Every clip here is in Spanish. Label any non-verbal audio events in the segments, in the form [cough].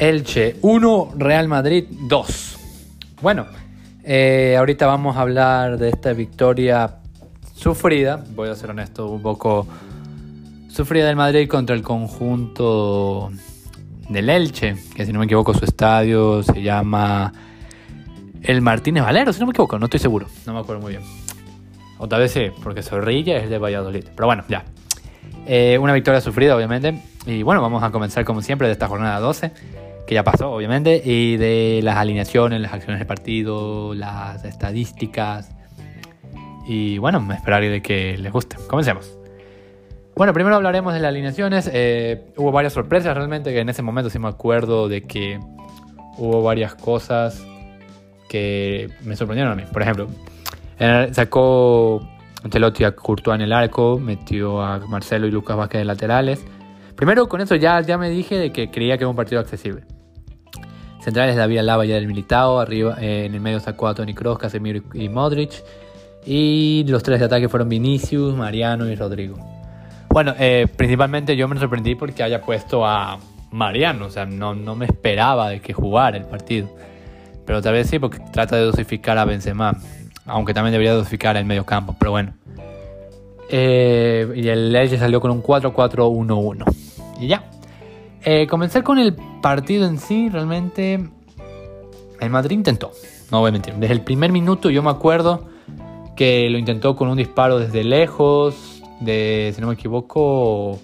Elche 1, Real Madrid 2. Bueno, eh, ahorita vamos a hablar de esta victoria sufrida, voy a ser honesto, un poco sufrida del Madrid contra el conjunto del Elche, que si no me equivoco su estadio se llama el Martínez Valero, si no me equivoco, no estoy seguro, no me acuerdo muy bien. Otra vez sí, porque Zorrilla es de Valladolid, pero bueno, ya. Eh, una victoria sufrida, obviamente. Y bueno, vamos a comenzar como siempre de esta jornada 12 que ya pasó, obviamente, y de las alineaciones, las acciones de partido, las estadísticas. Y bueno, esperaré de que les guste. Comencemos. Bueno, primero hablaremos de las alineaciones. Eh, hubo varias sorpresas realmente, que en ese momento sí me acuerdo de que hubo varias cosas que me sorprendieron a mí. Por ejemplo, sacó Ancelotti a Courtois en el arco, metió a Marcelo y Lucas Vázquez de laterales. Primero con eso ya, ya me dije de que creía que era un partido accesible. Centrales David Alaba ya del Militao, arriba eh, en el medio sacó a Tony Kroos, Casemiro y Modric. Y los tres de ataque fueron Vinicius, Mariano y Rodrigo. Bueno, eh, principalmente yo me sorprendí porque haya puesto a Mariano, o sea, no, no me esperaba de que jugara el partido. Pero tal vez sí, porque trata de dosificar a Benzema, aunque también debería dosificar el medio campo, pero bueno. Eh, y el Elche salió con un 4-4-1-1. Y ya. Comenzar con el partido en sí, realmente, el Madrid intentó, no voy a mentir. Desde el primer minuto yo me acuerdo que lo intentó con un disparo desde lejos, de, si no me equivoco,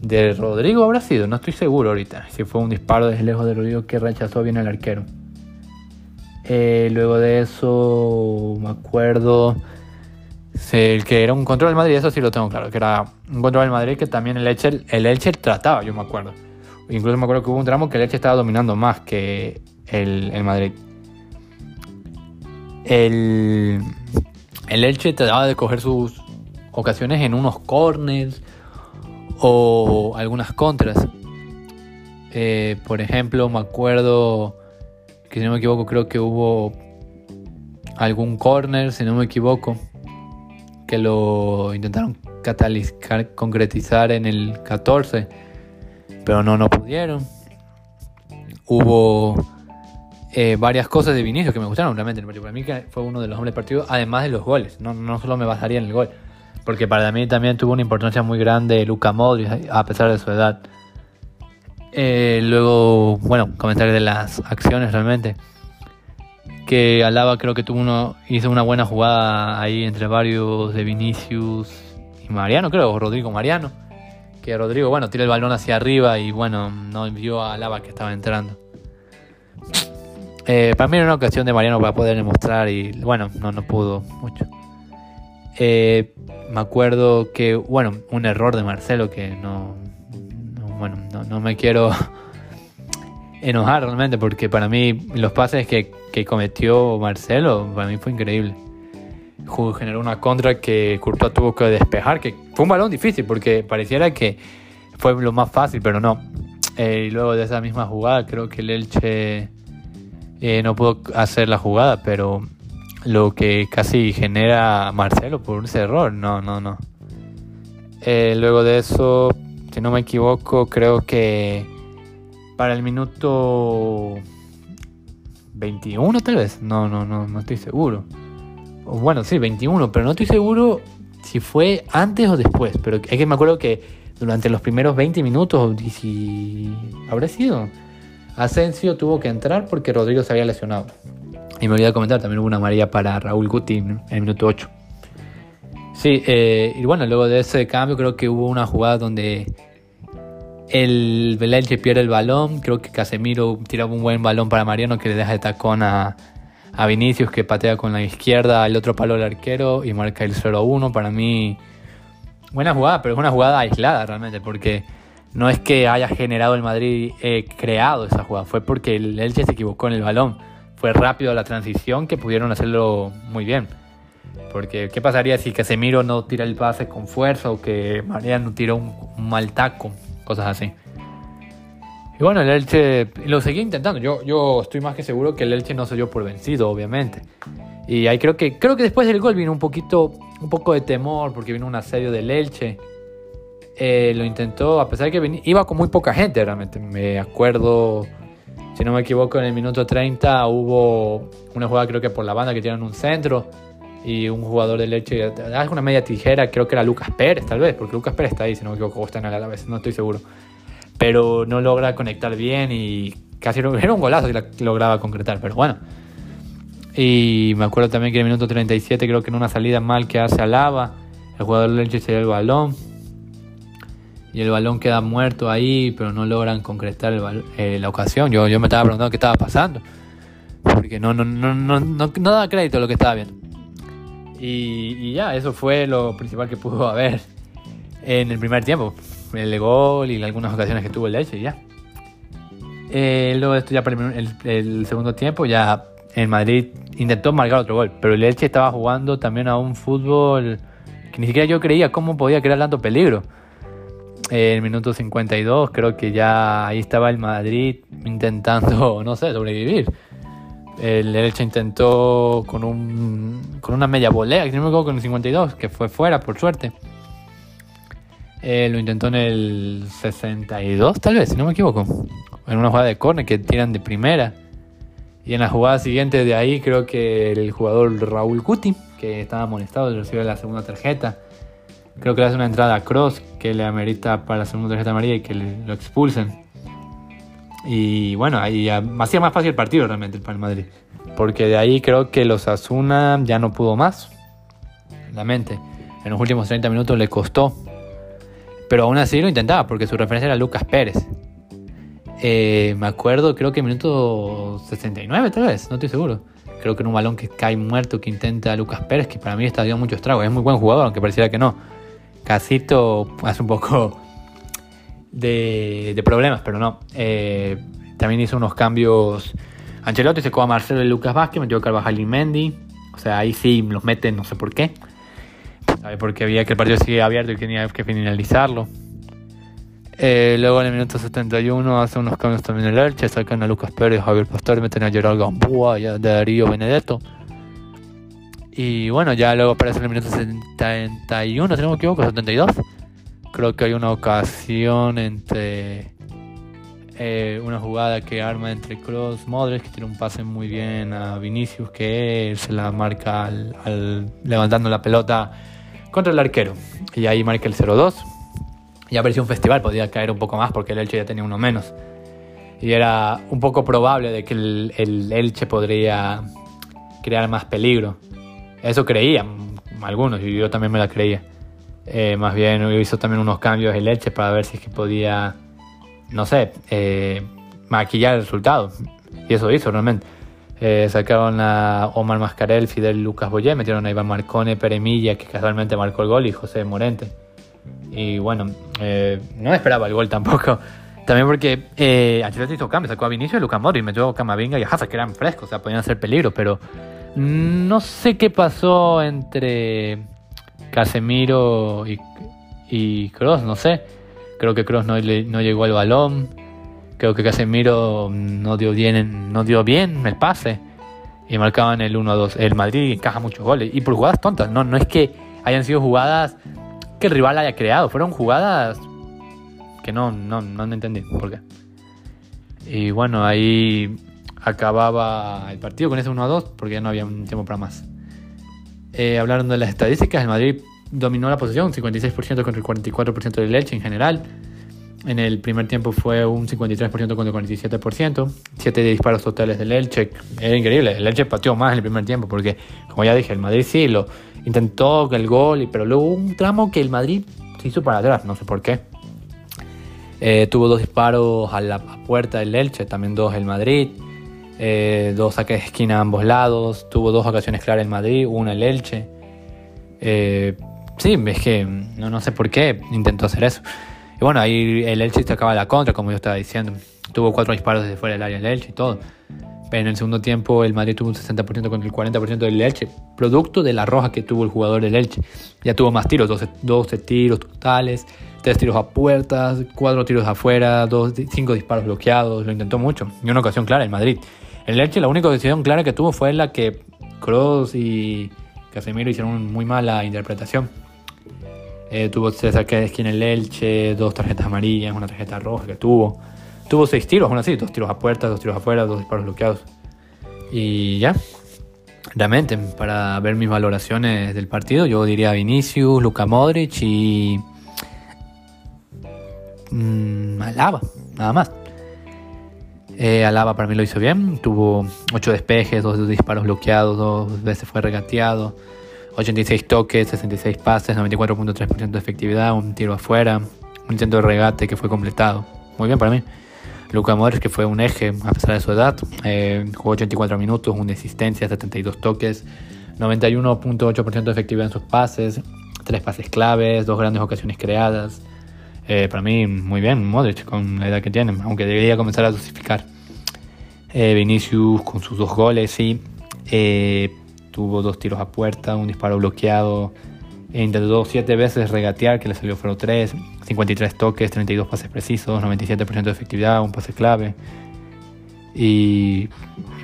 de Rodrigo habrá sido, no estoy seguro ahorita, si fue un disparo desde lejos de Rodrigo que rechazó bien el arquero. Eh, luego de eso, me acuerdo el que era un control del Madrid, eso sí lo tengo claro, que era un control del Madrid que también el Elche, el Elche trataba, yo me acuerdo. Incluso me acuerdo que hubo un tramo que el Elche estaba dominando más que el, Madrid. El, el Elche trataba de coger sus ocasiones en unos corners o algunas contras. Eh, por ejemplo, me acuerdo que si no me equivoco, creo que hubo algún corner, si no me equivoco, que lo intentaron catalizar, concretizar en el 14 pero no, no pudieron. Hubo eh, varias cosas de Vinicius que me gustaron realmente. Para mí fue uno de los hombres del partido, además de los goles. No, no solo me basaría en el gol, porque para mí también tuvo una importancia muy grande Luca Modric, a pesar de su edad. Eh, luego, bueno, comentar de las acciones realmente. Que Alaba creo que tuvo uno, hizo una buena jugada ahí entre varios de Vinicius y Mariano, creo, Rodrigo Mariano que Rodrigo, bueno, tira el balón hacia arriba y bueno, no vio a Lava que estaba entrando. Eh, para mí era una ocasión de Mariano para poder demostrar y bueno, no, no pudo mucho. Eh, me acuerdo que, bueno, un error de Marcelo que no, bueno, no, me quiero [laughs] enojar realmente porque para mí los pases que, que cometió Marcelo, para mí fue increíble generó una contra que Courtois tuvo que despejar, que fue un balón difícil porque pareciera que fue lo más fácil, pero no. Eh, y luego de esa misma jugada creo que el Elche eh, no pudo hacer la jugada, pero lo que casi genera Marcelo por ese error, no, no, no. Eh, luego de eso, si no me equivoco, creo que para el minuto 21 tal vez, no, no, no, no estoy seguro bueno, sí, 21, pero no estoy seguro si fue antes o después. Pero es que me acuerdo que durante los primeros 20 minutos, si habrá sido, Asensio tuvo que entrar porque Rodrigo se había lesionado. Y me olvidé de comentar, también hubo una María para Raúl Guti en el minuto 8. Sí, eh, y bueno, luego de ese cambio creo que hubo una jugada donde el Belenche pierde el balón. Creo que Casemiro tiraba un buen balón para Mariano que le deja de tacón a, a Vinicius que patea con la izquierda, el otro palo del arquero y marca el 0-1. Para mí, buena jugada, pero es una jugada aislada realmente, porque no es que haya generado el Madrid eh, creado esa jugada, fue porque el Elche se equivocó en el balón. Fue rápido la transición que pudieron hacerlo muy bien. Porque, ¿qué pasaría si Casemiro no tira el pase con fuerza o que Mariano tira un mal taco? Cosas así. Y bueno, el Elche lo seguía intentando. Yo, yo estoy más que seguro que el Elche no se dio por vencido, obviamente. Y ahí creo que, creo que después del gol vino un poquito, un poco de temor, porque vino un asedio del Elche. eh, lo intentó, a pesar de que iba con muy poca gente realmente. Me acuerdo, si no me equivoco, en el minuto 30 hubo una jugada creo que por la banda que tienen un centro y un jugador de leche, una media tijera, creo que era Lucas Pérez tal vez, porque Lucas Pérez está ahí, si no me equivoco, está en el vez, no estoy seguro. Pero no logra conectar bien y casi [laughs] era un golazo la lograba concretar, pero bueno. Y me acuerdo también que en el minuto 37 creo que en una salida mal que hace a Lava, el jugador de leche se el balón y el balón queda muerto ahí, pero no logran concretar eh, la ocasión. Yo, yo me estaba preguntando qué estaba pasando, porque no, no, no, no, no, daba crédito a lo que estaba viendo. Y, ya, eso fue lo principal que pudo haber en el primer tiempo. El gol y algunas ocasiones que tuvo el Leche y ya. Eh, luego esto ya para el, segundo tiempo, ya en Madrid intentó marcar otro gol, pero el Leche estaba jugando también a un fútbol que ni siquiera yo creía cómo podía crear tanto peligro en el minuto 52 creo que ya ahí estaba el Madrid intentando, [laughs] no sé, sobrevivir. El Elche intentó con, un, con una media volea, que no me acuerdo con el 52, que fue fuera por suerte. Eh, lo intentó en el 62, tal vez, si no me equivoco. En una jugada de córner que tiran de primera. Y en la jugada siguiente de ahí creo que el jugador Raúl Cuti, que estaba molestado, recibe la segunda tarjeta. Creo que le hace una entrada a Cross que le amerita para la segunda tarjeta amarilla y que lo expulsen. Y bueno, ahí hacía más fácil el partido realmente para el Madrid. Porque de ahí creo que los Asuna ya no pudo más. En los últimos 30 minutos le costó. Pero aún así lo intentaba porque su referencia era Lucas Pérez. Eh, me acuerdo, creo que minuto 69 tal vez, no estoy seguro. Creo que en un balón que cae muerto que intenta Lucas Pérez, que para mí está dio mucho estrago. Es muy buen jugador, aunque pareciera que no. Casito hace un poco de, problemas, pero no. Eh, también hizo unos cambios. Ancelotti sacó a Marcelo y Lucas Vázquez, metió a Carvajal y Mendy. O sea, ahí sí los meten, no sé por qué. Porque había que el partido sigue abierto y tenía que finalizarlo. Eh, luego en el minuto 71 hace unos cambios también el Elche, sacan a Lucas Pérez, Javier Pastor, meten a Gerard Gamboa y a Darío Benedetto. Y bueno, ya luego aparece en el minuto 71, si no me equivoco, 72. Creo que hay una ocasión entre eh, una jugada que arma entre Cross Modric, que tiene un pase muy bien a Vinicius, que se la marca al, levantando la pelota contra el arquero. Y ahí marca el 0-2. Y apareció un festival, podía caer un poco más porque el Elche ya tenía uno menos. Y era un poco probable de que el, el Elche podría crear más peligro. Eso creían algunos y yo también me la creía. Eh, más bien hizo también unos cambios de leche para ver si es que podía, no sé, eh, maquillar el resultado. Y eso hizo realmente. Eh, sacaron a Omar Mascarel, Fidel Lucas Boyé, metieron a Iván Marcone, Peremilla, que casualmente marcó el gol, y José Morente. Y bueno, no esperaba el gol tampoco. También porque eh, Ancelotti hizo cambios, sacó a Vinicius, Lucas Modric, metió a Camavinga y a Hazard, que eran frescos, o sea, podían ser peligro, pero no sé qué pasó entre Casemiro y, y Cross, no sé. Creo que Cross no, no, llegó al balón. Creo que Casemiro no dio bien, no dio bien el pase. Y marcaban el 1-2. El Madrid encaja muchos goles. Y por jugadas tontas. No, no es que hayan sido jugadas que el rival haya creado. Fueron jugadas que no, no, no entendí por qué. Y bueno, ahí acababa el partido con ese 1 a 2 porque ya no había tiempo para más. Eh, hablaron de las estadísticas, el Madrid dominó la posesión, 56% contra el 44% del Elche en general. En el primer tiempo fue un 53% contra el 47%, 7 disparos totales del Elche. Era increíble, el Elche pateó más en el primer tiempo porque, como ya dije, el Madrid sí lo intentó el gol, pero luego un tramo que el Madrid se hizo para atrás, no sé por qué. Eh, tuvo dos disparos a la puerta del Elche, también dos el Madrid. Eh, dos saques de esquina a ambos lados, tuvo dos ocasiones claras en Madrid, una el Elche. Eh, sí, es que no, no sé por qué intentó hacer eso. Y bueno, ahí el Elche se acaba la contra, como yo estaba diciendo. Tuvo cuatro disparos desde fuera del área del Elche y todo. Pero en el segundo tiempo el Madrid tuvo un 60% contra el 40% del Elche, producto de la roja que tuvo el jugador del Elche. Ya tuvo más tiros, 12, 12 tiros totales, 3 tiros a puertas, 4 tiros afuera, 5 disparos bloqueados, lo intentó mucho. Y una ocasión clara, el Madrid. El Elche la única decisión clara que tuvo fue la que Kroos y Casemiro hicieron muy mala interpretación. Eh, tuvo de esquina en el Elche, dos tarjetas amarillas, una tarjeta roja que tuvo. Tuvo seis tiros, aún así, dos tiros a puerta, dos tiros afuera, dos disparos bloqueados. Y ya, realmente, para ver mis valoraciones del partido, yo diría Vinicius, Luka Modric y. Mmm, Alaba, nada más. Eh, Alaba para mí lo hizo bien, tuvo 8 despejes, 2 disparos bloqueados, dos veces fue regateado, 86 toques, 66 pases, 94.3% de efectividad, un tiro afuera, un intento de regate que fue completado. Muy bien para mí. Luca Modric, que fue un eje a pesar de su edad, eh, jugó 84 minutos, una asistencia, 72 toques, 91.8% de efectividad en sus pases, 3 pases claves, 2 grandes ocasiones creadas. Eh, para mí, muy bien, Modric con la edad que tiene, aunque debería comenzar a dosificar. Eh, Vinicius con sus dos goles, sí. tuvo dos tiros a puerta, un disparo bloqueado. intentó 7 veces regatear, que le salió fueron 3. 53 toques, 32 pases precisos, 97% de efectividad, un pase clave. Y,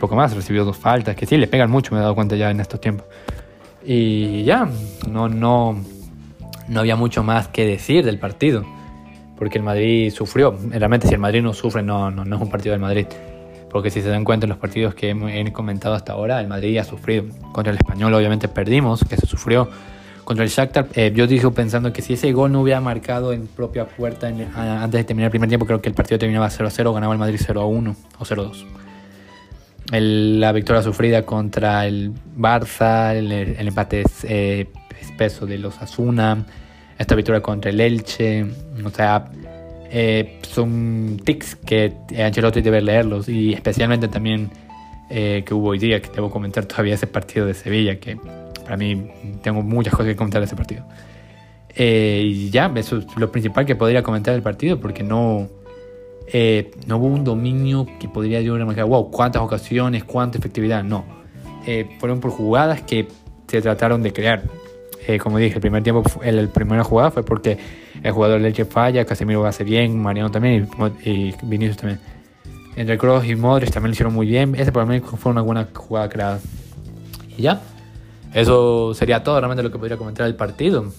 poco más, recibió dos faltas, que sí, le pegan mucho, me he dado cuenta ya en estos tiempos. Y ya, no, no, no había mucho más que decir del partido, porque el Madrid sufrió. Realmente, si el Madrid no sufre, no, no, no es un partido del Madrid. Porque si se dan cuenta en los partidos que he comentado hasta ahora, el Madrid ha sufrido. Contra el Español, obviamente, perdimos, que se sufrió contra el Shakhtar. Eh, yo dije pensando que si ese gol no hubiera marcado en propia puerta antes de terminar el primer tiempo, creo que el partido terminaba 0-0, ganaba el Madrid 0-1 o 0-2. La victoria sufrida contra el Barça, el, empate eh, espeso de los Asuna, esta victoria contra el Elche, o sea, eh, son tics que Ancelotti debe leerlos y especialmente también que hubo hoy día, que debo comentar todavía ese partido de Sevilla, que para mí tengo muchas cosas que comentar de ese partido. Eh, y ya, eso es lo principal que podría comentar del partido, porque no, eh, no hubo un dominio que podría yo remarcar, wow, cuántas ocasiones, cuánta efectividad. No, eh, fueron por jugadas que se trataron de crear. Como dije, el primer tiempo, el, el primera jugada fue porque el jugador Leche falla, Casemiro lo hace bien, Mariano también y, Vinicius también. Entre Kroos y Modric también lo hicieron muy bien. Ese para mí fue una buena jugada creada. Y ya, eso sería todo realmente lo que podría comentar del partido,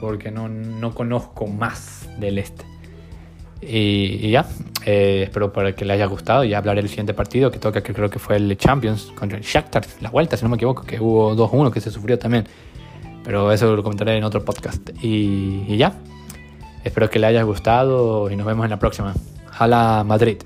porque no, no conozco más del este. Y, ya, eh, espero para que le haya gustado. Ya hablaré del siguiente partido que toca, que creo que fue el Champions contra el Shakhtar, la vuelta, si no me equivoco, que hubo 2-1 que se sufrió también. Pero eso lo comentaré en otro podcast. Y, ya, espero que le haya gustado y nos vemos en la próxima. Hala Madrid.